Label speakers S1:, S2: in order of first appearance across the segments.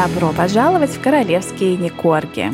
S1: Добро пожаловать в королевские Никорги.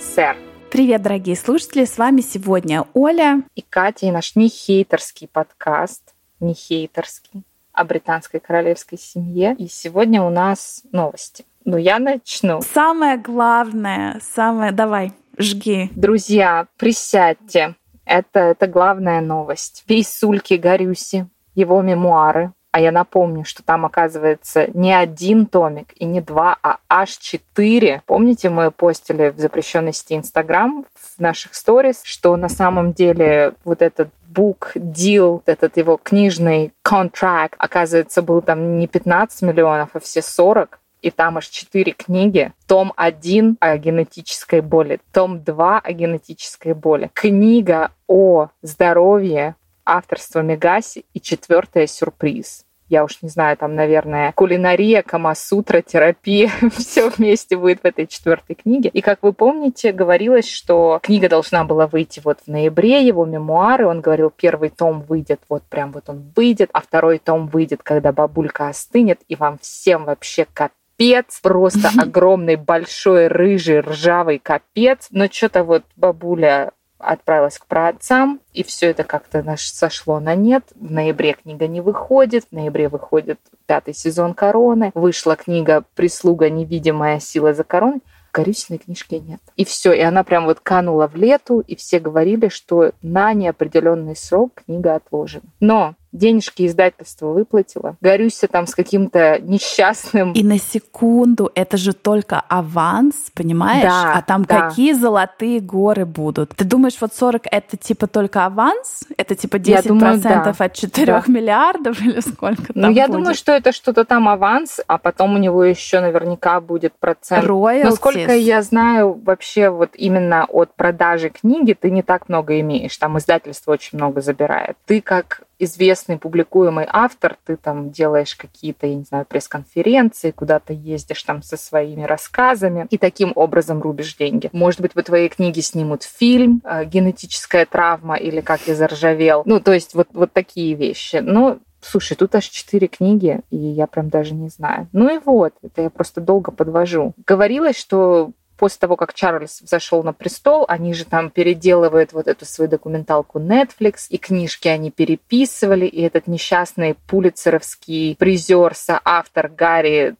S2: Сэр.
S1: Привет, дорогие слушатели, с вами сегодня Оля
S2: и Катя, и наш нехейтерский подкаст, нехейтерский, о британской королевской семье. И сегодня у нас новости. Ну, я начну.
S1: Самое главное, самое... Давай, жги.
S2: Друзья, присядьте. Это, это главная новость. Пейсульки Горюси, его мемуары, а я напомню, что там оказывается не один томик и не два, а аж четыре. Помните, мы постили в запрещенной сети Инстаграм в наших сторис, что на самом деле вот этот book deal, этот его книжный контракт, оказывается, был там не 15 миллионов, а все 40 и там аж четыре книги. Том 1 о генетической боли, том 2 о генетической боли, книга о здоровье, авторство Мегаси и четвертое сюрприз я уж не знаю, там, наверное, кулинария, камасутра, терапия, все вместе будет в этой четвертой книге. И, как вы помните, говорилось, что книга должна была выйти вот в ноябре, его мемуары, он говорил, первый том выйдет, вот прям вот он выйдет, а второй том выйдет, когда бабулька остынет, и вам всем вообще капец, просто огромный, большой, рыжий, ржавый капец. Но что-то вот бабуля отправилась к праотцам, и все это как-то наш сошло на нет. В ноябре книга не выходит, в ноябре выходит пятый сезон «Короны», вышла книга «Прислуга. Невидимая сила за короной», Коричневой книжки нет. И все, и она прям вот канула в лету, и все говорили, что на неопределенный срок книга отложена. Но денежки издательство выплатило. Горюся там с каким-то несчастным.
S1: И на секунду, это же только аванс, понимаешь?
S2: Да,
S1: а там
S2: да.
S1: какие золотые горы будут? Ты думаешь, вот 40 это типа только аванс? Это типа 10%
S2: Я думаю, да.
S1: от 4
S2: Да.
S1: миллиардов или сколько там
S2: Ну, я
S1: будет?
S2: думаю, что это что-то там аванс, а потом у него еще наверняка будет процент.
S1: Royalties.
S2: Насколько я знаю, вообще вот именно от продажи книги ты не так много имеешь. Там издательство очень много забирает. Ты как известный публикуемый автор, ты там делаешь какие-то, я не знаю, пресс-конференции, куда-то ездишь там со своими рассказами и таким образом рубишь деньги. Может быть, по твоей книге снимут фильм э, «Генетическая травма» или «Как я заржавел». Ну, то есть вот, вот такие вещи. Ну, Слушай, тут аж четыре книги, и я прям даже не знаю. Ну и вот, это я просто долго подвожу. Говорилось, что после того, как Чарльз взошел на престол, они же там переделывают вот эту свою документалку Netflix, и книжки они переписывали, и этот несчастный пулицеровский призер, соавтор Гарри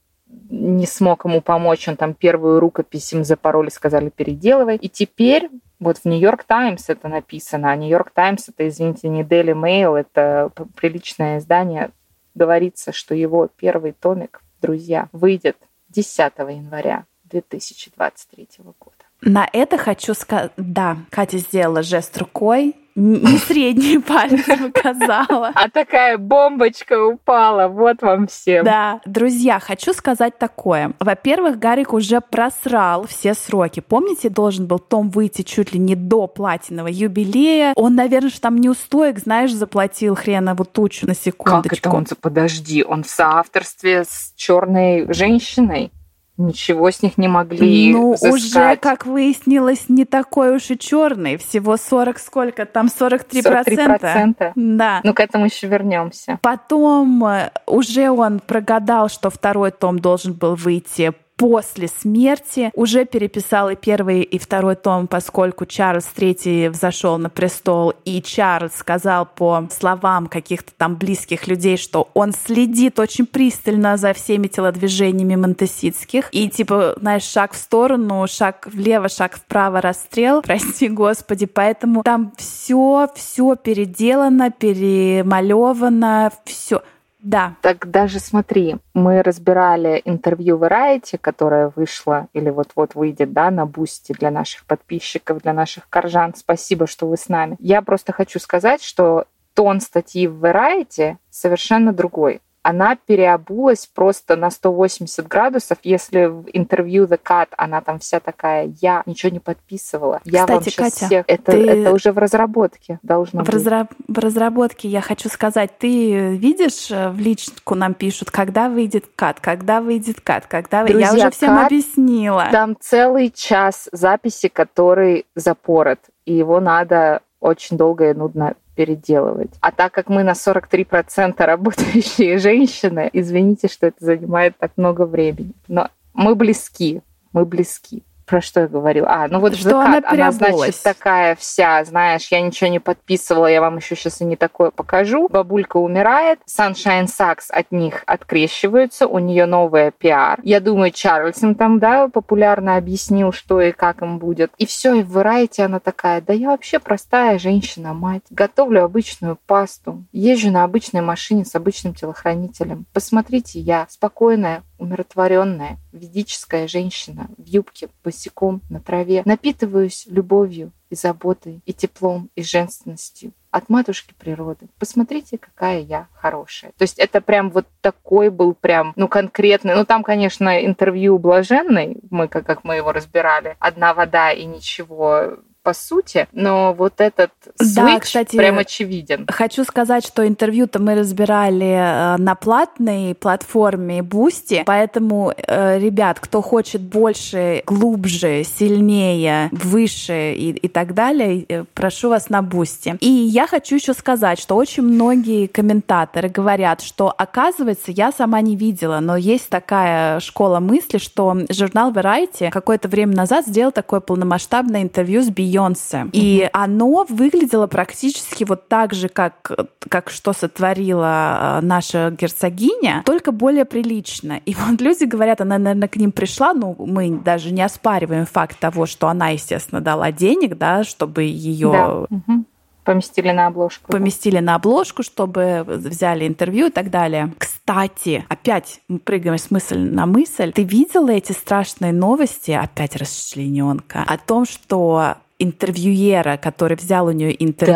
S2: не смог ему помочь, он там первую рукопись им запороли, сказали переделывай. И теперь вот в Нью-Йорк Таймс это написано, а Нью-Йорк Таймс это, извините, не Daily Mail, это приличное издание. Говорится, что его первый томик, друзья, выйдет 10 января 2023 года.
S1: На это хочу сказать... Да, Катя сделала жест рукой, не средний палец показала.
S2: А такая бомбочка упала, вот вам всем.
S1: Да, друзья, хочу сказать такое. Во-первых, Гарик уже просрал все сроки. Помните, должен был Том выйти чуть ли не до платинового юбилея. Он, наверное, ж там неустоек, знаешь, заплатил хренову тучу на секундочку.
S2: Как это он? Подожди, он в соавторстве с черной женщиной? Ничего с них не могли
S1: Ну, уже,
S2: взыскать.
S1: как выяснилось, не такой уж и черный. Всего 40 сколько? Там 43
S2: 43%.
S1: Да.
S2: Ну, к этому еще вернемся.
S1: Потом э, уже он прогадал, что второй том должен был выйти после смерти. Уже переписал и первый, и второй том, поскольку Чарльз III взошел на престол, и Чарльз сказал по словам каких-то там близких людей, что он следит очень пристально за всеми телодвижениями монтеситских. И типа, знаешь, шаг в сторону, шаг влево, шаг вправо, расстрел. Прости, господи. Поэтому там все, все переделано, перемалевано, все. Да,
S2: Так даже смотри, мы разбирали интервью Variety, которое вышло или вот-вот выйдет, да, на бусте для наших подписчиков, для наших коржан. Спасибо, что вы с нами. Я просто хочу сказать, что тон статьи в Variety совершенно другой. Она переобулась просто на 180 градусов. Если в интервью The Cut она там вся такая, я ничего не подписывала. Я вам
S1: Кстати,
S2: сейчас
S1: Катя,
S2: всех... Это,
S1: ты-
S2: это уже в разработке должно
S1: в,
S2: быть.
S1: разра- в разработке я хочу сказать, ты видишь, э, в личку нам пишут, когда выйдет кат, когда выйдет кат, когда... вы- я
S2: Друзья,
S1: уже всем
S2: кат
S1: объяснила.
S2: Там целый час записи, который запорот, и его надо очень долго и нудно переделывать. А так как мы на 43% работающие женщины, извините, что это занимает так много времени. Но мы близки, мы близки про что я говорю? А, ну вот
S1: что она, она,
S2: значит, такая вся, знаешь, я ничего не подписывала, я вам еще сейчас и не такое покажу. Бабулька умирает, Sunshine Sacks от них открещиваются, у нее новая пиар. Я думаю, Чарльсон там, да, популярно объяснил, что и как им будет. И все, и в Variety она такая, да я вообще простая женщина, мать. Готовлю обычную пасту, езжу на обычной машине с обычным телохранителем. Посмотрите, я спокойная, умиротворенная, ведическая женщина в юбке босиком на траве. Напитываюсь любовью и заботой, и теплом, и женственностью от матушки природы. Посмотрите, какая я хорошая. То есть это прям вот такой был прям, ну, конкретный. Ну, там, конечно, интервью блаженной, мы, как, как мы его разбирали, одна вода и ничего по сути, но вот этот
S1: да, кстати,
S2: прям очевиден.
S1: Хочу сказать, что интервью-то мы разбирали э, на платной платформе Бусти, поэтому, э, ребят, кто хочет больше, глубже, сильнее, выше и, и так далее, э, прошу вас на Бусти. И я хочу еще сказать, что очень многие комментаторы говорят, что, оказывается, я сама не видела, но есть такая школа мысли, что журнал Variety какое-то время назад сделал такое полномасштабное интервью с Би- Бейонсе. И оно выглядело практически вот так же, как, как что сотворила э, наша герцогиня, только более прилично. И вот люди говорят, она, наверное, к ним пришла, ну, мы даже не оспариваем факт того, что она, естественно, дала денег, да, чтобы ее
S2: да. угу поместили на обложку.
S1: Поместили на обложку, чтобы взяли интервью и так далее. Кстати, опять мы прыгаем с мысли на мысль. Ты видела эти страшные новости, опять расчлененка, о том, что интервьюера, который взял у нее интервью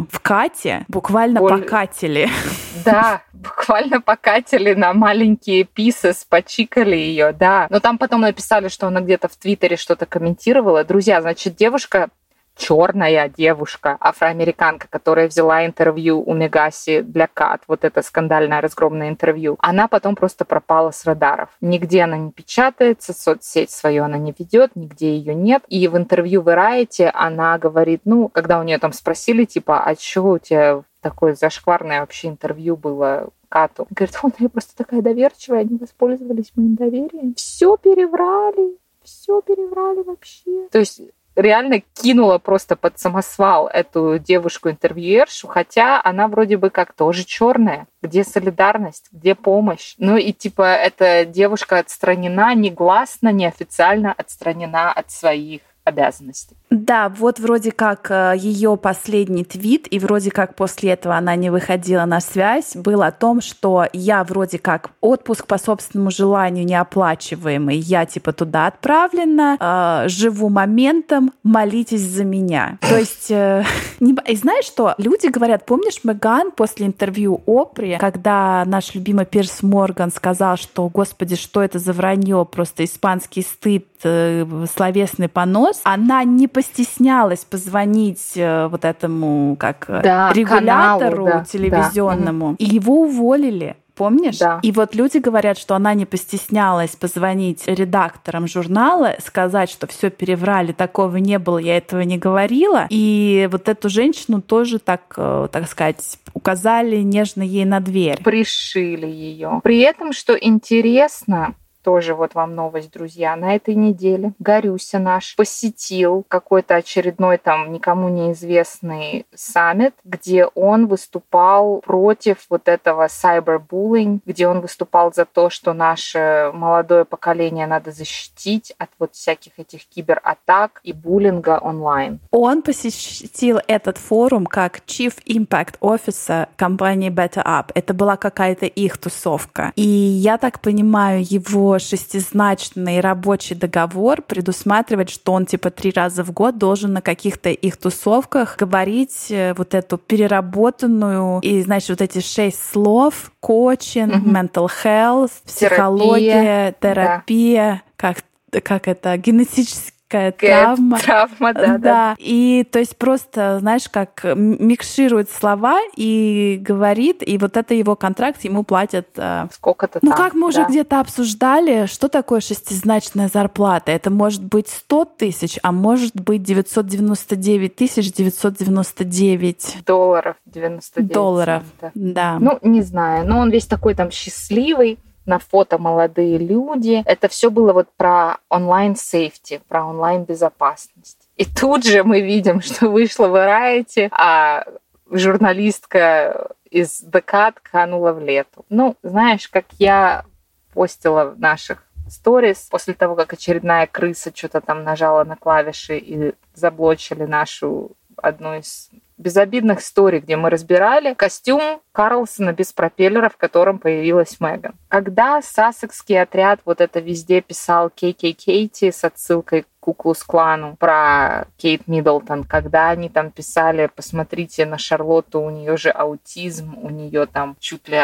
S1: да. в Кате, буквально Боль... покатили.
S2: Да, буквально покатили на маленькие писы, спочикали ее, да. Но там потом написали, что она где-то в Твиттере что-то комментировала. Друзья, значит, девушка черная девушка, афроамериканка, которая взяла интервью у Мегаси для Кат, вот это скандальное разгромное интервью, она потом просто пропала с радаров. Нигде она не печатается, соцсеть свою она не ведет, нигде ее нет. И в интервью в Variety она говорит, ну, когда у нее там спросили, типа, а чего у тебя такое зашкварное вообще интервью было Кату? Говорит, он, я просто такая доверчивая, они воспользовались моим доверием. Все переврали, все переврали вообще. То есть реально кинула просто под самосвал эту девушку-интервьюершу, хотя она вроде бы как тоже черная. Где солидарность, где помощь? Ну и типа эта девушка отстранена негласно, неофициально отстранена от своих обязанностей.
S1: Да, вот вроде как э, ее последний твит, и вроде как после этого она не выходила на связь, был о том, что я вроде как отпуск по собственному желанию неоплачиваемый, я типа туда отправлена, э, живу моментом, молитесь за меня. То есть, э, не, и знаешь что, люди говорят, помнишь Меган после интервью Опри, когда наш любимый Пирс Морган сказал, что, господи, что это за вранье, просто испанский стыд, э, словесный понос, она не постеснялась позвонить э, вот этому как э, да, регулятору каналу, да, телевизионному, да. и его уволили. Помнишь?
S2: Да.
S1: И вот люди говорят, что она не постеснялась позвонить редакторам журнала, сказать, что все переврали, такого не было, я этого не говорила. И вот эту женщину тоже так, э, так сказать, указали нежно ей на дверь.
S2: Пришили ее. При этом, что интересно, тоже вот вам новость, друзья. На этой неделе Горюся наш посетил какой-то очередной там никому неизвестный саммит, где он выступал против вот этого cyberbullying, где он выступал за то, что наше молодое поколение надо защитить от вот всяких этих кибератак и буллинга онлайн.
S1: Он посетил этот форум как Chief Impact Officer компании Better Up. Это была какая-то их тусовка. И я так понимаю, его шестизначный рабочий договор предусматривает, что он типа три раза в год должен на каких-то их тусовках говорить э, вот эту переработанную и, значит, вот эти шесть слов коучинг, mm-hmm. mental health, психология, терапия, терапия да. как, как это, генетический такая травма.
S2: Травма, да, да,
S1: да. И то есть просто, знаешь, как микширует слова и говорит, и вот это его контракт ему платят. Э,
S2: Сколько-то
S1: Ну,
S2: там,
S1: как мы уже где-то обсуждали, что такое шестизначная зарплата? Это может быть 100 тысяч, а может быть 999 тысяч 999
S2: долларов. 99
S1: долларов, да.
S2: Ну, не знаю. Но он весь такой там счастливый на фото молодые люди. Это все было вот про онлайн-сейфти, про онлайн-безопасность. И тут же мы видим, что вышло Variety, а журналистка из ДК канула в лету. Ну, знаешь, как я постила в наших сторис после того, как очередная крыса что-то там нажала на клавиши и заблочили нашу одну из безобидных историй, где мы разбирали костюм Карлсона без пропеллера, в котором появилась Меган. Когда сассекский отряд вот это везде писал Кейки Кейти с отсылкой к Куклус Клану про Кейт Миддлтон, когда они там писали, посмотрите на Шарлотту, у нее же аутизм, у нее там чуть ли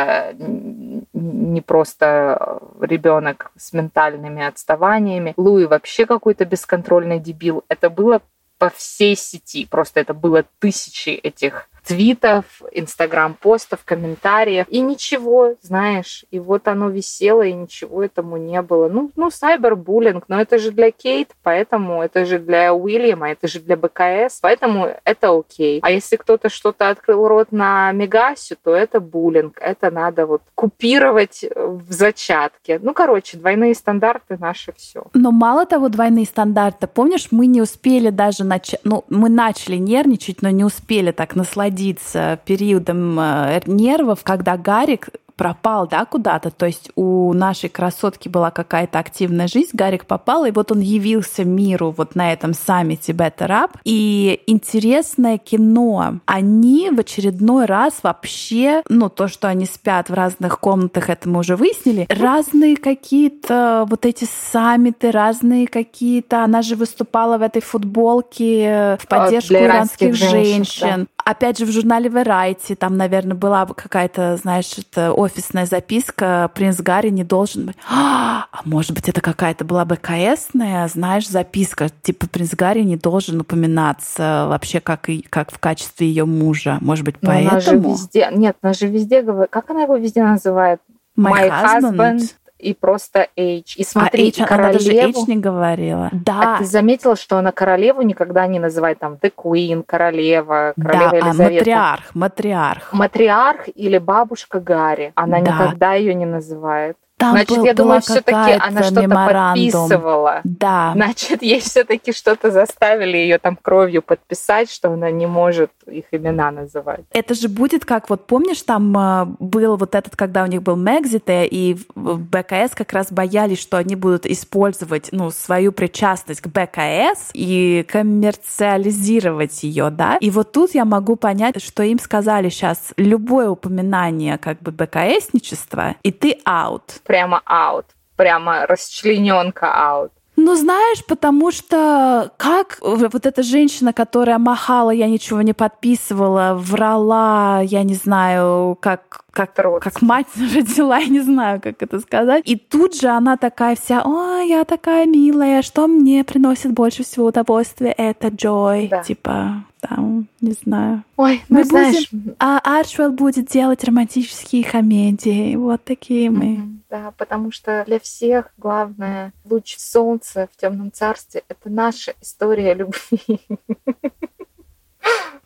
S2: не просто ребенок с ментальными отставаниями, Луи вообще какой-то бесконтрольный дебил. Это было по всей сети. Просто это было тысячи этих твитов, инстаграм-постов, комментариев. И ничего, знаешь, и вот оно висело, и ничего этому не было. Ну, ну сайбербуллинг, но это же для Кейт, поэтому это же для Уильяма, это же для БКС, поэтому это окей. А если кто-то что-то открыл рот на Мегасю, то это буллинг, это надо вот купировать в зачатке. Ну, короче, двойные стандарты наши все.
S1: Но мало того, двойные стандарты, помнишь, мы не успели даже начать, ну, мы начали нервничать, но не успели так насладиться насладиться периодом э, нервов, когда Гарик пропал, да, куда-то. То есть у нашей красотки была какая-то активная жизнь, Гарик попал, и вот он явился миру вот на этом саммите Better Up. И интересное кино. Они в очередной раз вообще, ну, то, что они спят в разных комнатах, это мы уже выяснили, разные какие-то вот эти саммиты, разные какие-то... Она же выступала в этой футболке в поддержку Для иранских женщин. женщин. Да. Опять же, в журнале Variety там, наверное, была какая-то, знаешь, это офисная записка «Принц Гарри не должен быть». А, а может быть, это какая-то была БКСная, знаешь, записка, типа «Принц Гарри не должен упоминаться вообще как, и, как в качестве ее мужа». Может быть, поэтому?
S2: она же везде... Нет, она же везде говорит... Как она его везде называет?
S1: My, My husband. husband
S2: и просто H. И смотри, а H, королеву...
S1: она даже H не говорила.
S2: Да. А ты заметила, что она королеву никогда не называет там The Queen, королева, королева да,
S1: Елизавета. А матриарх, матриарх.
S2: Матриарх или бабушка Гарри. Она да. никогда ее не называет.
S1: Там
S2: Значит,
S1: был,
S2: я думаю, все-таки она что-то подписывала.
S1: Да.
S2: Значит, ей все-таки что-то заставили ее там кровью подписать, что она не может их имена называть.
S1: Это же будет как, вот помнишь, там э, был вот этот, когда у них был Мегзите, и в БКС как раз боялись, что они будут использовать, ну, свою причастность к БКС и коммерциализировать ее, да? И вот тут я могу понять, что им сказали сейчас любое упоминание как бы БКСничества, и ты аут
S2: прямо аут, прямо расчлененка аут.
S1: Ну, знаешь, потому что как вот эта женщина, которая махала, я ничего не подписывала, врала, я не знаю, как как, как мать родила, я не знаю, как это сказать. И тут же она такая вся, о, я такая милая, что мне приносит больше всего удовольствия, это Джой. Да. Типа, там, не знаю.
S2: Ой, мы ну, знаешь... Будем,
S1: а Арчвелл будет делать романтические комедии. Вот такие мы. Mm-hmm,
S2: да, потому что для всех главное луч солнца в темном царстве — это наша история любви.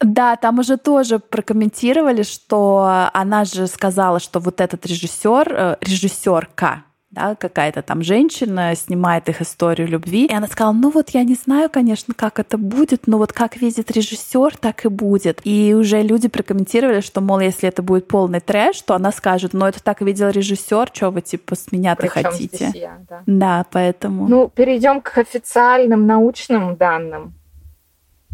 S1: Да, там уже тоже прокомментировали, что она же сказала, что вот этот режиссер, э, режиссерка, да, какая-то там женщина снимает их историю любви. И она сказала, ну вот я не знаю, конечно, как это будет, но вот как видит режиссер, так и будет. И уже люди прокомментировали, что, мол, если это будет полный трэш, то она скажет, ну это так видел режиссер, что вы типа с меня-то хотите.
S2: Я, да.
S1: да, поэтому.
S2: Ну, перейдем к официальным научным данным.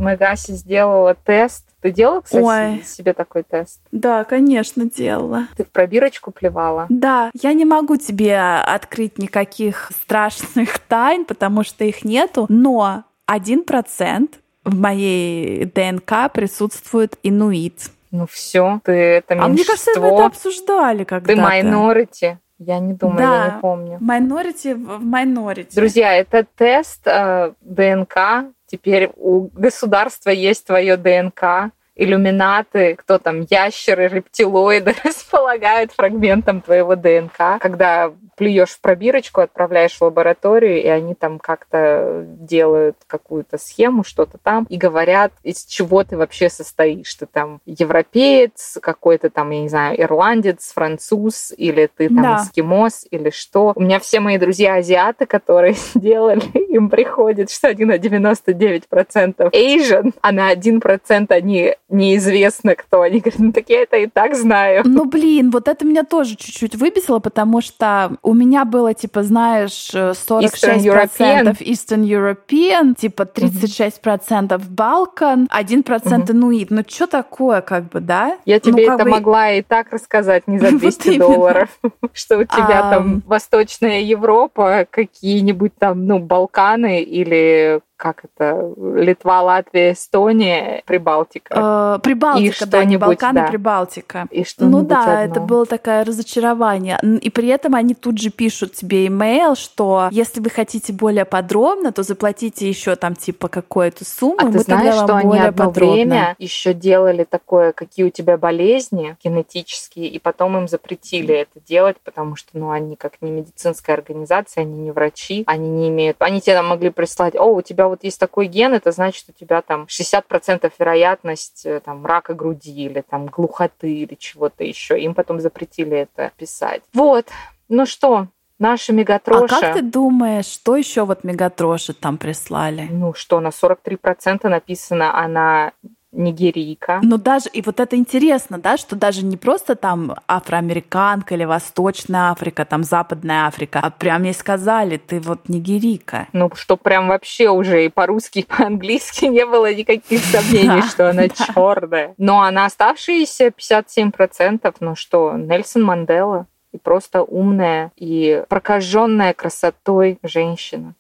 S2: Мегаси сделала тест. Ты делала, кстати, Ой. себе такой тест?
S1: Да, конечно, делала.
S2: Ты в пробирочку плевала?
S1: Да. Я не могу тебе открыть никаких страшных тайн, потому что их нету, но один процент в моей ДНК присутствует инуит.
S2: Ну все, ты это меньшинство. А
S1: мне кажется, мы это обсуждали когда-то.
S2: Ты майнорити. Я не думаю, да, я не помню.
S1: Minority в minority.
S2: Друзья, это тест э, ДНК Теперь у государства есть твое ДНК, иллюминаты, кто там, ящеры, рептилоиды располагают фрагментом твоего ДНК, когда плюешь в пробирочку, отправляешь в лабораторию, и они там как-то делают какую-то схему, что-то там, и говорят, из чего ты вообще состоишь. Ты там европеец, какой-то там, я не знаю, ирландец, француз, или ты там да. эскимос, или что. У меня все мои друзья азиаты, которые сделали, им приходит, что они на 99% Asian, а на 1% они неизвестно кто. Они говорят, ну так я это и так знаю.
S1: Ну блин, вот это меня тоже чуть-чуть выбесило, потому что у меня было, типа, знаешь, 46% Eastern European, Eastern European типа 36% mm-hmm. Балкан, 1% mm-hmm. Инуит. Ну что такое, как бы, да?
S2: Я тебе ну, это бы... могла и так рассказать, не за 200 долларов, что у тебя там Восточная Европа, какие-нибудь там, ну, Балканы или как это, Литва, Латвия, Эстония, Прибалтика.
S1: Э, Прибалтика, да, не Балканы, да. Прибалтика.
S2: И что
S1: ну да, одно. это было такое разочарование. И при этом они тут же пишут тебе имейл, что если вы хотите более подробно, то заплатите еще там типа какую-то сумму.
S2: А ты знаешь, что они одно подробно. время еще делали такое, какие у тебя болезни генетические, и потом им запретили это делать, потому что, ну, они как не медицинская организация, они не врачи, они не имеют... Они тебе там могли прислать, о, у тебя вот есть такой ген, это значит, у тебя там 60% вероятность э, там, рака груди или там глухоты или чего-то еще. Им потом запретили это писать. Вот. Ну что, наши мегатроши.
S1: А как ты думаешь, что еще вот мегатроши там прислали?
S2: Ну что, на 43% написано, она нигерийка.
S1: Ну даже, и вот это интересно, да, что даже не просто там афроамериканка или Восточная Африка, там Западная Африка, а прям ей сказали, ты вот нигерийка.
S2: Ну, что прям вообще уже и по-русски, и по-английски не было никаких сомнений, что она черная. Но она оставшиеся 57%, ну что, Нельсон Мандела и просто умная и прокаженная красотой женщина.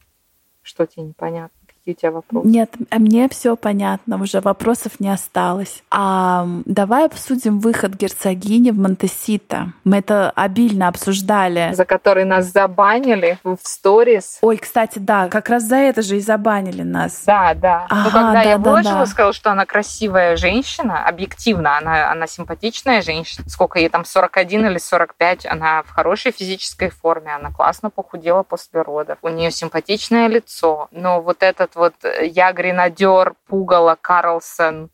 S2: Что тебе непонятно? Какие у тебя вопросы?
S1: Нет, а мне все понятно, уже вопросов не осталось. А давай обсудим выход герцогини в Монтесита. Мы это обильно обсуждали.
S2: За который нас забанили в сторис.
S1: Ой, кстати, да, как раз за это же и забанили нас.
S2: Да, да. Ага, Но когда да, я да, выложила, да. сказала, что она красивая женщина, объективно, она, она симпатичная женщина. Сколько ей там, 41 или 45, она в хорошей физической форме, она классно похудела после родов. У нее симпатичное лицо. Но вот этот этот вот э, я гренадер, пугало, Карлсон,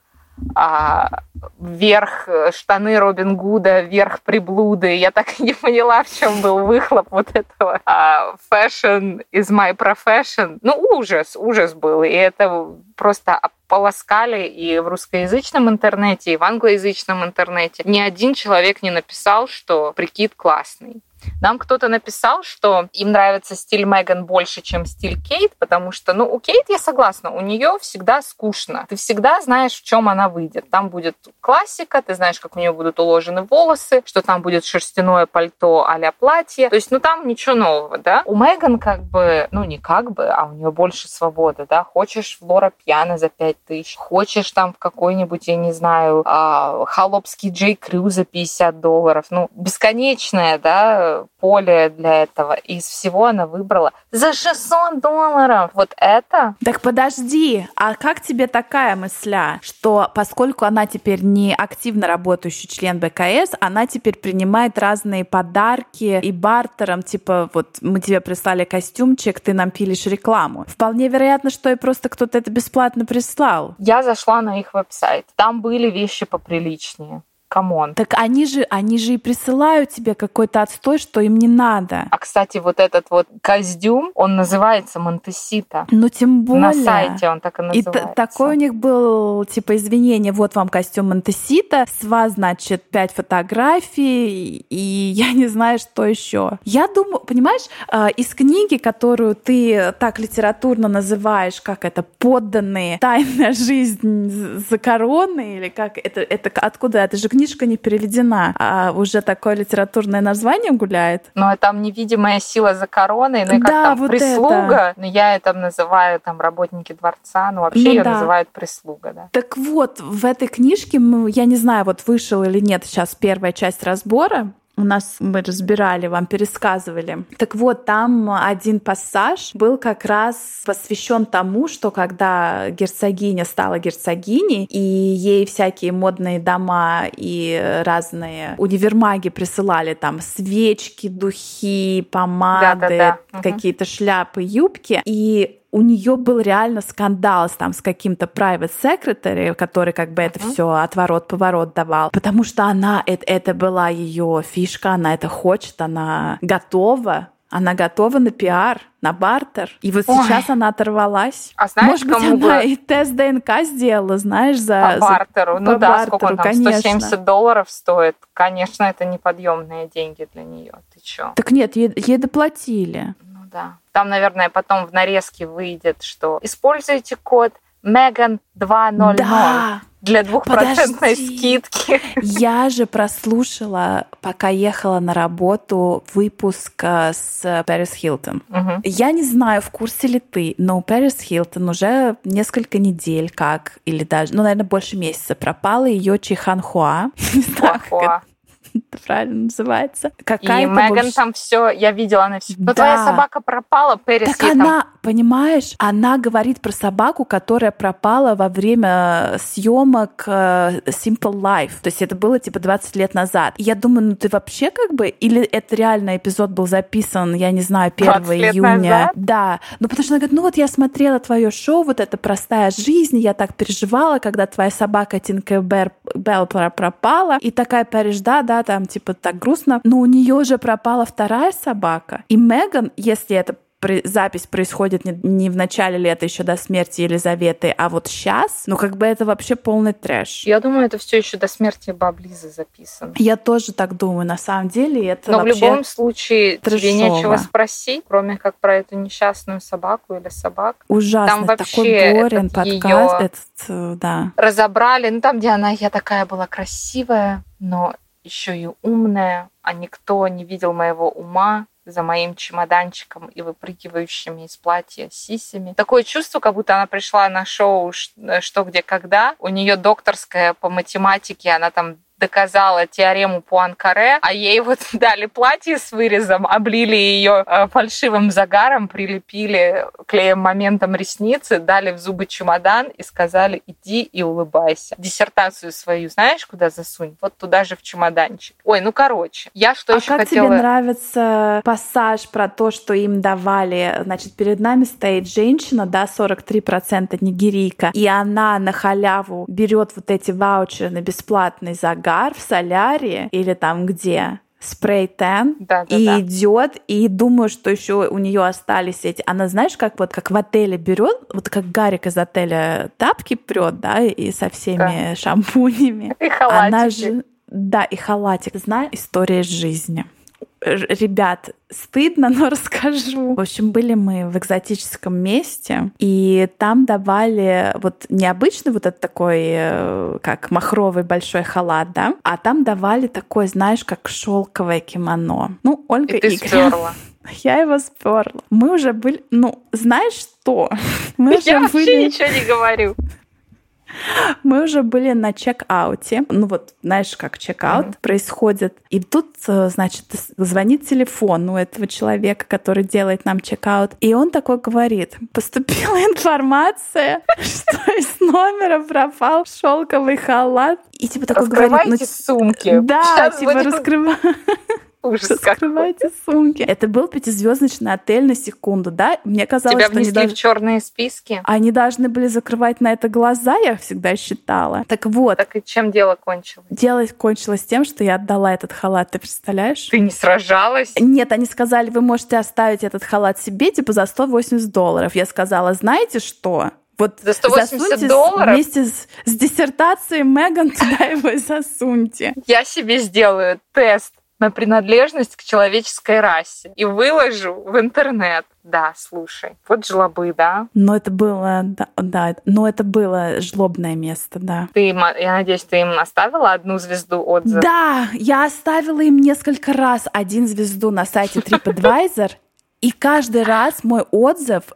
S2: а, вверх э, штаны Робин Гуда, вверх приблуды. Я так и не поняла, в чем был выхлоп вот этого. А, fashion is my profession. Ну, ужас, ужас был. И это просто полоскали и в русскоязычном интернете, и в англоязычном интернете. Ни один человек не написал, что прикид классный. Нам кто-то написал, что им нравится стиль Меган больше, чем стиль Кейт, потому что, ну, у Кейт я согласна, у нее всегда скучно. Ты всегда знаешь, в чем она выйдет. Там будет классика, ты знаешь, как у нее будут уложены волосы, что там будет шерстяное пальто а платье. То есть, ну, там ничего нового, да. У Меган как бы, ну, не как бы, а у нее больше свободы, да. Хочешь в Лора Пьяна за 5 тысяч, хочешь там в какой-нибудь, я не знаю, а, холопский Джей Крю за 50 долларов. Ну, бесконечная, да, поле для этого. И из всего она выбрала за 600 долларов. Вот это?
S1: Так подожди, а как тебе такая мысля, что поскольку она теперь не активно работающий член БКС, она теперь принимает разные подарки и бартером, типа вот мы тебе прислали костюмчик, ты нам пилишь рекламу. Вполне вероятно, что и просто кто-то это бесплатно прислал.
S2: Я зашла на их веб-сайт. Там были вещи поприличнее come on.
S1: Так они же, они же и присылают тебе какой-то отстой, что им не надо.
S2: А, кстати, вот этот вот костюм, он называется Montecito.
S1: Ну, тем более.
S2: На сайте он так и называется.
S1: И такой у них был, типа, извинение, вот вам костюм Montecito, с вас, значит, пять фотографий, и я не знаю, что еще. Я думаю, понимаешь, а, из книги, которую ты так литературно называешь, как это, подданные, тайная жизнь за короной, или как это, это откуда? Это же книжка не переведена, а уже такое литературное название гуляет.
S2: Ну, там невидимая сила за короной, ну и как да, там вот прислуга, это. ну я это называю там работники дворца, ну вообще ну, ее да. называют прислуга, да.
S1: Так вот, в этой книжке, я не знаю, вот вышел или нет сейчас первая часть разбора, у нас мы разбирали, вам пересказывали. Так вот, там один пассаж был как раз посвящен тому, что когда герцогиня стала герцогиней, и ей всякие модные дома и разные универмаги присылали там свечки, духи, помады, да, да, да. какие-то шляпы, юбки, и у нее был реально скандал там с каким-то private secretary, который как бы это все отворот-поворот давал, потому что она, это, это была ее фишка, она это хочет, она готова она готова на пиар, на бартер. И вот Ой. сейчас она оторвалась.
S2: А знаешь,
S1: Может быть,
S2: кому
S1: она
S2: бы...
S1: и тест ДНК сделала, знаешь, за...
S2: По бартеру.
S1: За...
S2: Ну
S1: по
S2: да,
S1: бартеру,
S2: сколько там,
S1: конечно.
S2: 170 долларов стоит. Конечно, это неподъемные деньги для нее. Ты чё?
S1: Так нет, ей, ей доплатили
S2: да. Там, наверное, потом в нарезке выйдет, что используйте код Меган 200
S1: да.
S2: для двухпроцентной скидки.
S1: Я же прослушала, пока ехала на работу, выпуск э, с Пэрис Хилтон. Угу. Я не знаю, в курсе ли ты, но у Пэрис Хилтон уже несколько недель как, или даже, ну, наверное, больше месяца пропала ее Чиханхуа. Как это правильно называется.
S2: Какая и Меган больше... там все, я видела, она все. Но да. твоя собака пропала, Пэрис.
S1: Так она, там... понимаешь, она говорит про собаку, которая пропала во время съемок э, Simple Life. То есть это было типа 20 лет назад. И я думаю, ну ты вообще как бы, или это реально эпизод был записан, я не знаю, 1 июня.
S2: Назад?
S1: Да. Ну потому что она говорит, ну вот я смотрела твое шоу, вот это простая жизнь, я так переживала, когда твоя собака Тинкебер Белл пропала. И такая Пэрис, да, да, там типа так грустно, но у нее же пропала вторая собака. И Меган, если это запись происходит не, не в начале лета еще до смерти Елизаветы, а вот сейчас, ну как бы это вообще полный трэш.
S2: Я думаю, это все еще до смерти Баблизы записано.
S1: Я тоже так думаю, на самом деле это
S2: Но
S1: вообще
S2: в любом случае
S1: трэшово.
S2: тебе нечего спросить, кроме как про эту несчастную собаку или собак.
S1: Ужасно,
S2: там вообще
S1: такой Борин подкаст, этот,
S2: э,
S1: да.
S2: Разобрали, ну там, где она, я такая была красивая, но еще и умная, а никто не видел моего ума за моим чемоданчиком и выпрыгивающими из платья сисями. Такое чувство, как будто она пришла на шоу «Что, где, когда». У нее докторская по математике, она там доказала теорему Пуанкаре, а ей вот дали платье с вырезом, облили ее э, фальшивым загаром, прилепили клеем моментом ресницы, дали в зубы чемодан и сказали, иди и улыбайся. Диссертацию свою знаешь, куда засунь? Вот туда же в чемоданчик. Ой, ну короче, я что
S1: а
S2: еще
S1: как
S2: хотела...
S1: тебе нравится пассаж про то, что им давали, значит, перед нами стоит женщина, да, 43% нигерийка, и она на халяву берет вот эти ваучеры на бесплатный загар, загар в солярии или там где спрей тен
S2: да, да,
S1: и
S2: да.
S1: идет и думаю, что еще у нее остались эти. Она знаешь, как вот как в отеле берет, вот как Гарик из отеля тапки прет, да, и со всеми да. шампунями.
S2: И халатики.
S1: Она же да, и халатик. Знаю история жизни ребят, стыдно, но расскажу. В общем, были мы в экзотическом месте, и там давали вот необычный вот этот такой, э, как махровый большой халат, да, а там давали такой, знаешь, как шелковое кимоно. Ну, Ольга
S2: и ты.
S1: Я его сперла. Мы уже были, ну, знаешь что? Мы
S2: Я
S1: уже
S2: вообще
S1: были...
S2: ничего не говорю.
S1: Мы уже были на чек-ауте. Ну вот, знаешь, как чек-аут mm-hmm. происходит. И тут, э, значит, звонит телефон у этого человека, который делает нам чек-аут. И он такой говорит, поступила информация, что из номера пропал шелковый халат. И типа такой говорит...
S2: ну, сумки.
S1: Да, типа раскрывай.
S2: Ужас
S1: Раскрывайте сумки. Это был пятизвездочный отель на секунду, да? Мне казалось,
S2: Тебя
S1: что они
S2: внесли в черные списки.
S1: Они должны были закрывать на это глаза, я всегда считала. Так вот.
S2: Так и чем дело кончилось?
S1: Дело кончилось тем, что я отдала этот халат, ты представляешь?
S2: Ты не сражалась?
S1: Нет, они сказали, вы можете оставить этот халат себе, типа, за 180 долларов. Я сказала, знаете что? Вот
S2: за 180 долларов?
S1: Вместе с, с диссертацией Меган туда его и засуньте.
S2: Я себе сделаю тест на принадлежность к человеческой расе и выложу в интернет. Да, слушай, вот жлобы, да?
S1: Но это было, да, да, но это было жлобное место, да.
S2: Ты, я надеюсь, ты им оставила одну звезду отзыв?
S1: Да, я оставила им несколько раз один звезду на сайте TripAdvisor, и каждый раз мой отзыв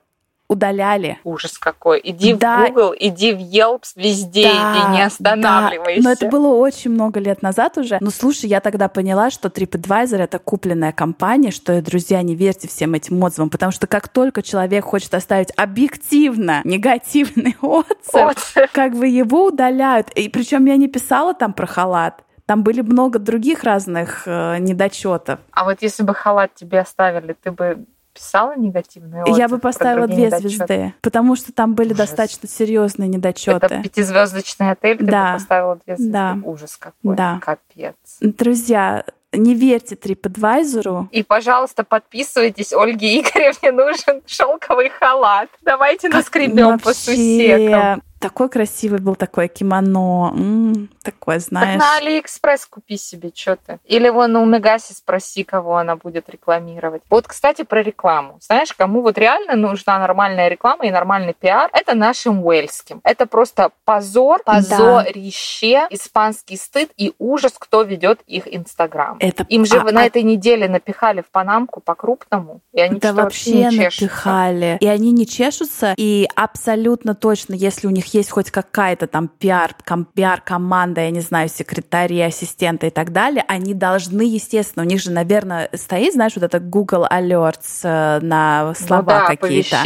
S1: удаляли.
S2: Ужас какой. Иди да. в Google, иди в Yelp, везде да, иди, не останавливайся.
S1: Да. Но это было очень много лет назад уже. Но слушай, я тогда поняла, что TripAdvisor — это купленная компания, что, друзья, не верьте всем этим отзывам, потому что как только человек хочет оставить объективно негативный отзыв, отзыв. как бы его удаляют. И причем я не писала там про халат. Там были много других разных э, недочетов.
S2: А вот если бы халат тебе оставили, ты бы писала негативные отзывы?
S1: Я бы поставила две недочеты. звезды, потому что там были Ужас. достаточно серьезные недочеты.
S2: Это пятизвездочный отель, ты
S1: да.
S2: бы поставила две звезды.
S1: Да.
S2: Ужас какой.
S1: Да.
S2: Капец.
S1: Друзья, не верьте TripAdvisor.
S2: И, пожалуйста, подписывайтесь. Ольге Игоревне нужен шелковый халат. Давайте наскребем по сусекам.
S1: Такой красивый был такое кимоно. М-м, такое, знаешь. Так
S2: на Алиэкспресс купи себе, что ты. Или вон у Меган спроси, кого она будет рекламировать. Вот, кстати, про рекламу. Знаешь, кому вот реально нужна нормальная реклама и нормальный пиар, это нашим уэльским. Это просто позор, позорище, да. испанский стыд и ужас, кто ведет их Инстаграм. Это... Им же а, на а... этой неделе напихали в Панамку по-крупному, и они да вообще, вообще не напихали.
S1: И они не чешутся, и абсолютно точно, если у них есть хоть какая-то там пиар, ком, пиар-команда, я не знаю, секретари, ассистенты и так далее, они должны, естественно, у них же, наверное, стоит, знаешь, вот это Google Alerts э, на слова ну да, какие-то.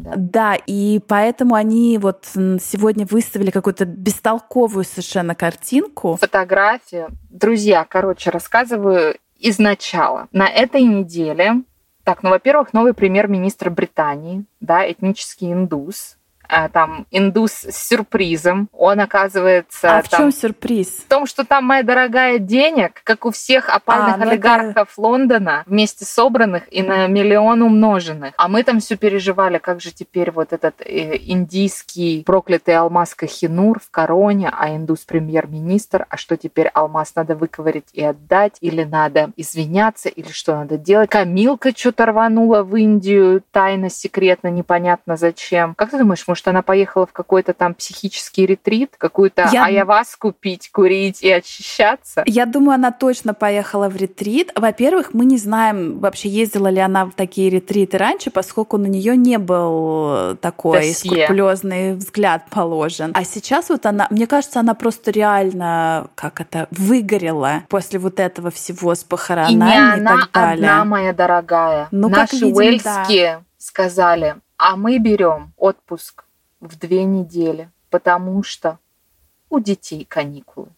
S2: Да.
S1: да, и поэтому они вот сегодня выставили какую-то бестолковую совершенно картинку.
S2: Фотографию. Друзья, короче, рассказываю изначала. На этой неделе так, ну, во-первых, новый премьер-министр Британии, да, этнический индус, там индус с сюрпризом. Он оказывается...
S1: А в чем сюрприз?
S2: В том, что там, моя дорогая, денег, как у всех опальных а, ну олигархов это... Лондона, вместе собранных и на миллион умноженных. А мы там все переживали, как же теперь вот этот э, индийский проклятый алмаз Кахинур в короне, а индус премьер-министр, а что теперь алмаз надо выковырить и отдать, или надо извиняться, или что надо делать. Камилка что-то рванула в Индию, тайно, секретно, непонятно зачем. Как ты думаешь, может, она поехала в какой-то там психический ретрит, какую-то я... аяваску пить, курить и очищаться?
S1: Я думаю, она точно поехала в ретрит. Во-первых, мы не знаем, вообще ездила ли она в такие ретриты раньше, поскольку на нее не был такой Досье. скрупулезный взгляд положен. А сейчас вот она, мне кажется, она просто реально, как это, выгорела после вот этого всего с похоронами и, не и она так далее.
S2: одна, моя дорогая. Ну, Наши как видим, уэльские да. сказали, а мы берем отпуск в две недели, потому что у детей каникулы.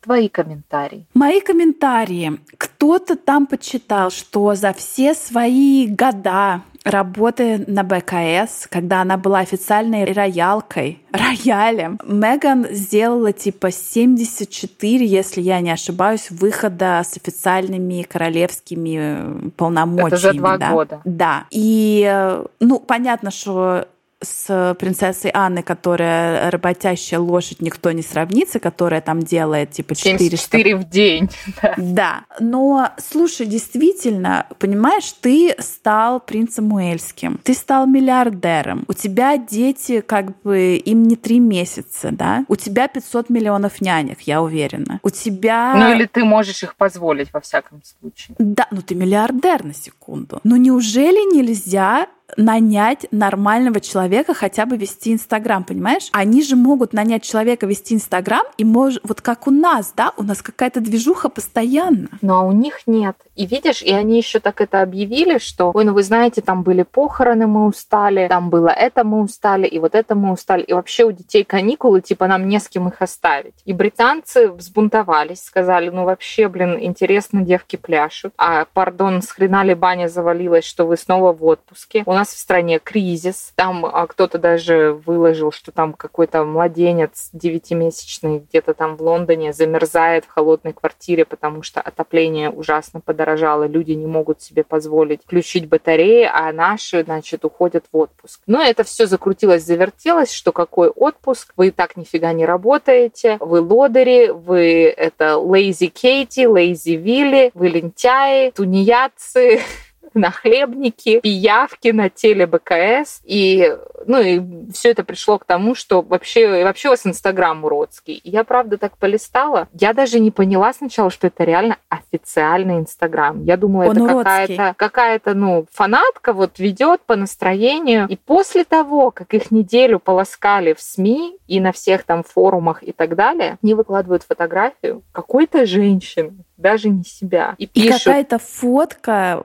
S2: Твои комментарии.
S1: Мои комментарии. Кто-то там почитал, что за все свои года работы на БКС, когда она была официальной роялкой, роялем, Меган сделала типа 74, если я не ошибаюсь, выхода с официальными королевскими полномочиями. Это
S2: за два
S1: да?
S2: года.
S1: Да. И, э, ну, понятно, что с принцессой Анной, которая работящая лошадь, никто не сравнится, которая там делает типа 400...
S2: 4 в день.
S1: Да. да. Но, слушай, действительно, понимаешь, ты стал принцем Уэльским, ты стал миллиардером, у тебя дети как бы им не три месяца, да? У тебя 500 миллионов нянек, я уверена. У тебя...
S2: Ну или ты можешь их позволить во всяком случае.
S1: Да, ну ты миллиардер на секунду. Но неужели нельзя нанять нормального человека хотя бы вести Инстаграм, понимаешь? Они же могут нанять человека вести Инстаграм, и может, вот как у нас, да, у нас какая-то движуха постоянно.
S2: А у них нет. И видишь, и они еще так это объявили, что, ой, ну вы знаете, там были похороны, мы устали, там было это, мы устали, и вот это мы устали. И вообще у детей каникулы, типа нам не с кем их оставить. И британцы взбунтовались, сказали, ну вообще, блин, интересно, девки пляшут. А, пардон, с хрена ли баня завалилась, что вы снова в отпуске? У нас в стране кризис. Там а, кто-то даже выложил, что там какой-то младенец девятимесячный где-то там в Лондоне замерзает в холодной квартире, потому что отопление ужасно подорожало, люди не могут себе позволить включить батареи, а наши, значит, уходят в отпуск. Но это все закрутилось, завертелось, что какой отпуск, вы так нифига не работаете, вы лодыри, вы это lazy Кейти, lazy Вилли, вы лентяи, тунеядцы, на хлебнике, пиявки на теле БКС. И, ну, и все это пришло к тому, что вообще, вообще у вас Инстаграм уродский. И я, правда, так полистала. Я даже не поняла сначала, что это реально официальный Инстаграм. Я думала, Он это какая-то, какая-то, ну, фанатка вот ведет по настроению. И после того, как их неделю полоскали в СМИ и на всех там форумах и так далее, они выкладывают фотографию какой-то женщины, даже не себя.
S1: И, пишут, и какая-то фотка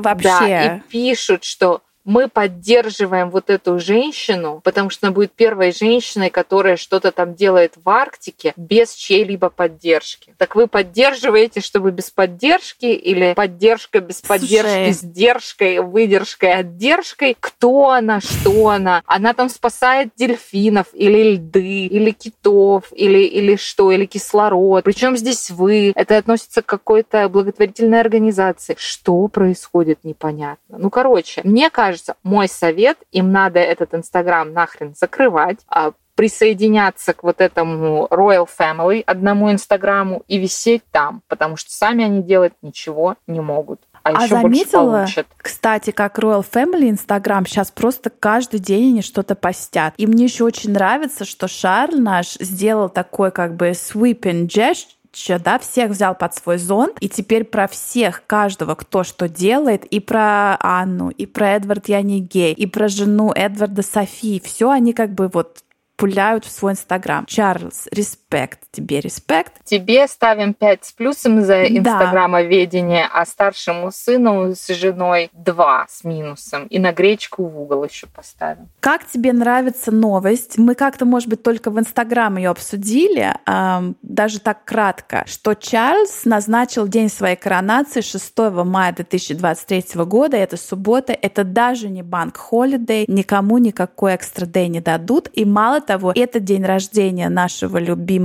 S1: вообще.
S2: Да, и пишут, что мы поддерживаем вот эту женщину, потому что она будет первой женщиной, которая что-то там делает в Арктике без чьей-либо поддержки. Так вы поддерживаете, чтобы без поддержки или поддержка без поддержки с держкой, выдержкой, отдержкой? Кто она, что она? Она там спасает дельфинов или льды, или китов, или, или что, или кислород. Причем здесь вы? Это относится к какой-то благотворительной организации. Что происходит, непонятно. Ну, короче, мне кажется, кажется, мой совет, им надо этот Инстаграм нахрен закрывать, а присоединяться к вот этому Royal Family, одному Инстаграму, и висеть там, потому что сами они делать ничего не могут. А, а еще заметила,
S1: кстати, как Royal Family Инстаграм сейчас просто каждый день они что-то постят. И мне еще очень нравится, что Шарль наш сделал такой как бы sweeping gesture, да, всех взял под свой зонт, и теперь про всех, каждого, кто что делает, и про Анну, и про Эдвард Я не гей, и про жену Эдварда Софии, все они как бы вот пуляют в свой Инстаграм. Чарльз, респект тебе, респект.
S2: Тебе ставим 5 с плюсом за инстаграмоведение, да. а старшему сыну с женой 2 с минусом. И на гречку в угол еще поставим.
S1: Как тебе нравится новость? Мы как-то, может быть, только в Инстаграм ее обсудили, эм, даже так кратко, что Чарльз назначил день своей коронации 6 мая 2023 года. Это суббота. Это даже не банк холидей. Никому никакой экстра дэй не дадут. И мало того, это день рождения нашего любимого,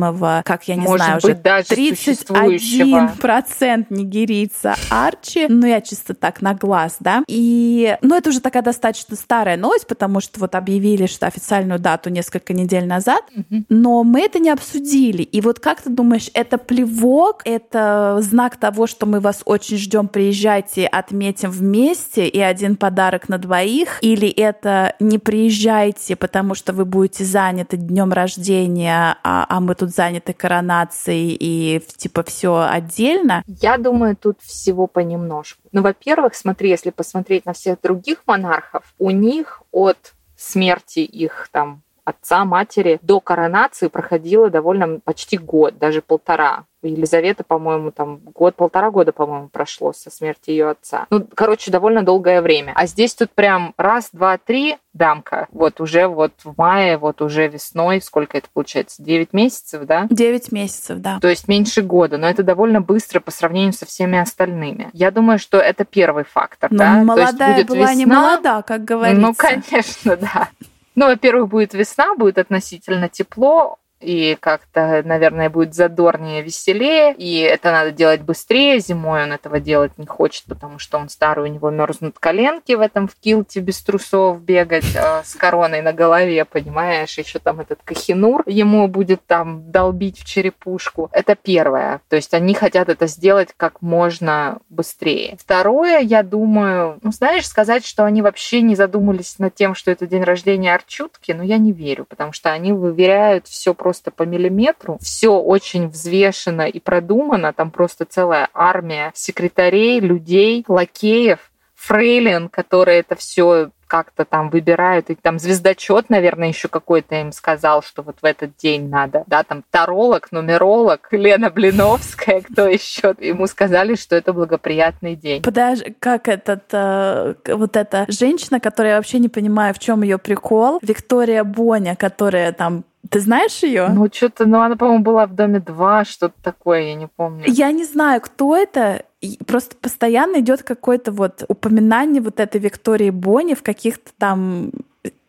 S1: как я не
S2: Может
S1: знаю,
S2: быть, уже даже
S1: 31% нигерийца Арчи. Ну, я чисто так на глаз, да. И, ну, это уже такая достаточно старая новость, потому что вот объявили, что официальную дату несколько недель назад, но мы это не обсудили. И вот как ты думаешь, это плевок, это знак того, что мы вас очень ждем, приезжайте, отметим вместе, и один подарок на двоих, или это не приезжайте, потому что вы будете заняты заняты днем рождения, а, а мы тут заняты коронацией и типа все отдельно?
S2: Я думаю, тут всего понемножку. Ну, во-первых, смотри, если посмотреть на всех других монархов, у них от смерти их там отца, матери до коронации проходило довольно почти год, даже полтора. Елизавета, по-моему, там год, полтора года, по-моему, прошло со смерти ее отца. Ну, короче, довольно долгое время. А здесь тут прям раз, два, три, дамка. Вот уже вот в мае, вот уже весной, сколько это получается? Девять месяцев, да?
S1: Девять месяцев, да.
S2: То есть меньше года, но это довольно быстро по сравнению со всеми остальными. Я думаю, что это первый фактор, но да?
S1: молодая будет была весна, не молода, как говорится.
S2: Ну, конечно, да. Ну, во-первых, будет весна, будет относительно тепло, и как-то, наверное, будет задорнее, веселее, и это надо делать быстрее. Зимой он этого делать не хочет, потому что он старый, у него мерзнут коленки в этом в килте без трусов бегать э, с короной на голове, понимаешь? Еще там этот кахинур ему будет там долбить в черепушку. Это первое. То есть они хотят это сделать как можно быстрее. Второе, я думаю, ну, знаешь, сказать, что они вообще не задумались над тем, что это день рождения Арчутки, но я не верю, потому что они выверяют все просто просто по миллиметру. Все очень взвешено и продумано. Там просто целая армия секретарей, людей, лакеев, фрейлин, которые это все как-то там выбирают, и там звездочет, наверное, еще какой-то им сказал, что вот в этот день надо, да, там таролог, нумеролог, Лена Блиновская, кто еще, ему сказали, что это благоприятный день.
S1: Подожди, как этот, э, вот эта женщина, которая я вообще не понимаю, в чем ее прикол, Виктория Боня, которая там ты знаешь ее?
S2: Ну, что-то, ну, она, по-моему, была в доме 2, что-то такое, я не помню.
S1: Я не знаю, кто это. Просто постоянно идет какое-то вот упоминание вот этой Виктории Бони в каких-то там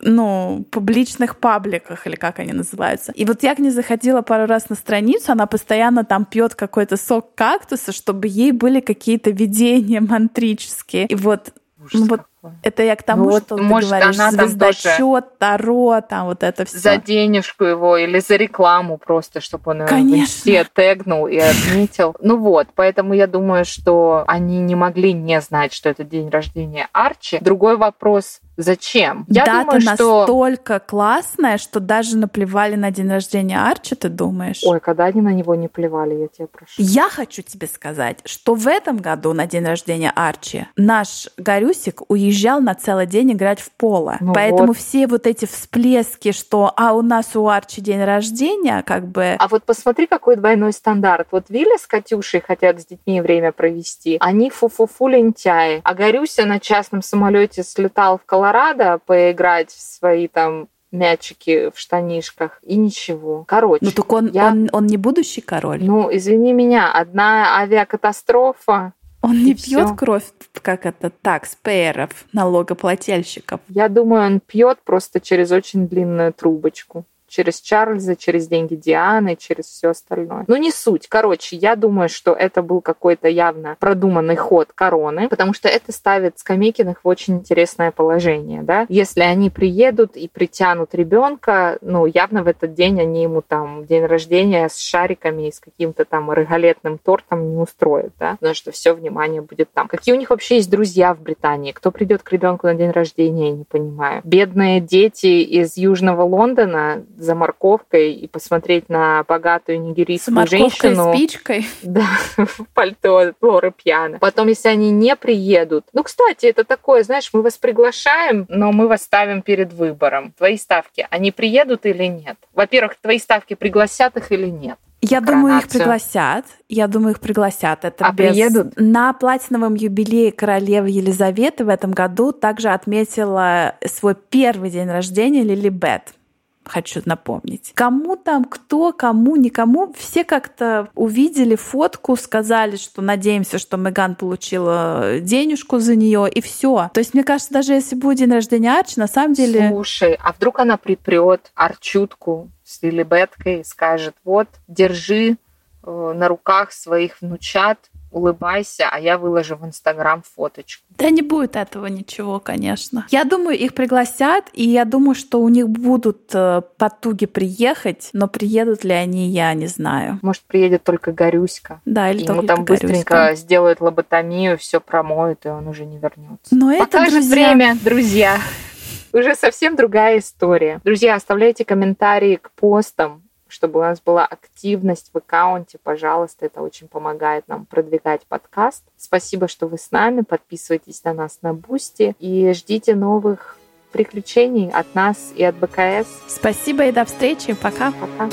S1: ну, публичных пабликах, или как они называются. И вот я к ней заходила пару раз на страницу, она постоянно там пьет какой-то сок кактуса, чтобы ей были какие-то видения мантрические. И вот, ну, вот
S2: такое.
S1: Это я к тому,
S2: вот,
S1: что
S2: может,
S1: ты говоришь,
S2: она
S1: звездочет, таро, там вот это все.
S2: За денежку его или за рекламу просто, чтобы он в
S1: Конечно.
S2: инсте тегнул и отметил. Ну вот, поэтому я думаю, что они не могли не знать, что это день рождения Арчи. Другой вопрос, зачем? Я
S1: Дата
S2: думаю, что...
S1: настолько классная, что даже наплевали на день рождения Арчи, ты думаешь?
S2: Ой, когда они на него не плевали, я тебя прошу.
S1: Я хочу тебе сказать, что в этом году на день рождения Арчи наш Горюсик уезжал на целый день играть в поло.
S2: Ну
S1: Поэтому
S2: вот.
S1: все вот эти всплески, что а у нас у Арчи день рождения, как бы...
S2: А вот посмотри, какой двойной стандарт. Вот Вилли с Катюшей хотят с детьми время провести. Они фу-фу-фу лентяи. А Горюся на частном самолете слетал в Колорадо поиграть в свои там мячики в штанишках и ничего. Короче,
S1: Ну так он,
S2: я-
S1: он, он не будущий король.
S2: ну, извини меня, одна авиакатастрофа.
S1: Он не пьет кровь, как это, такспейеров, налогоплательщиков.
S2: Я думаю, он пьет просто через очень длинную трубочку. Через Чарльза, через деньги Дианы, через все остальное. Ну, не суть. Короче, я думаю, что это был какой-то явно продуманный ход короны, потому что это ставит Скамейкиных в очень интересное положение, да. Если они приедут и притянут ребенка, ну, явно в этот день они ему там день рождения с шариками и с каким-то там рогалетным тортом не устроят, да, потому что все внимание будет там. Какие у них вообще есть друзья в Британии? Кто придет к ребенку на день рождения, я не понимаю. Бедные дети из Южного Лондона за морковкой и посмотреть на богатую
S1: С
S2: нигерийскую
S1: морковкой
S2: женщину.
S1: и спичкой.
S2: Да, в пальто Лоры Пьяна. Потом, если они не приедут... Ну, кстати, это такое, знаешь, мы вас приглашаем, но мы вас ставим перед выбором. Твои ставки, они приедут или нет? Во-первых, твои ставки пригласят их или нет?
S1: Я думаю, их
S2: коронацию.
S1: пригласят. Я думаю, их пригласят. Это
S2: А
S1: без-
S2: приедут?
S1: На платиновом юбилее королевы Елизаветы в этом году также отметила свой первый день рождения Лили Бет. Хочу напомнить. Кому там, кто, кому, никому, все как-то увидели фотку, сказали, что надеемся, что Меган получила денежку за нее, и все. То есть, мне кажется, даже если будет день рождения Арчи, на самом деле...
S2: Слушай, а вдруг она припрет Арчутку с Лилибеткой и скажет, вот, держи э, на руках своих внучат, улыбайся, а я выложу в Инстаграм фоточку.
S1: Да не будет этого ничего, конечно. Я думаю, их пригласят, и я думаю, что у них будут э, потуги приехать, но приедут ли они, я не знаю.
S2: Может, приедет только Горюська.
S1: Да, или
S2: Ему
S1: только
S2: там
S1: Горюська.
S2: быстренько сделают лоботомию, все промоют, и он уже не вернется.
S1: Но это,
S2: Покажет
S1: друзья,
S2: время, друзья. Уже совсем другая история. Друзья, оставляйте комментарии к постам, чтобы у нас была активность в аккаунте. Пожалуйста, это очень помогает нам продвигать подкаст. Спасибо, что вы с нами. Подписывайтесь на нас на Бусти и ждите новых приключений от нас и от БКС.
S1: Спасибо и до встречи. Пока.
S2: Пока.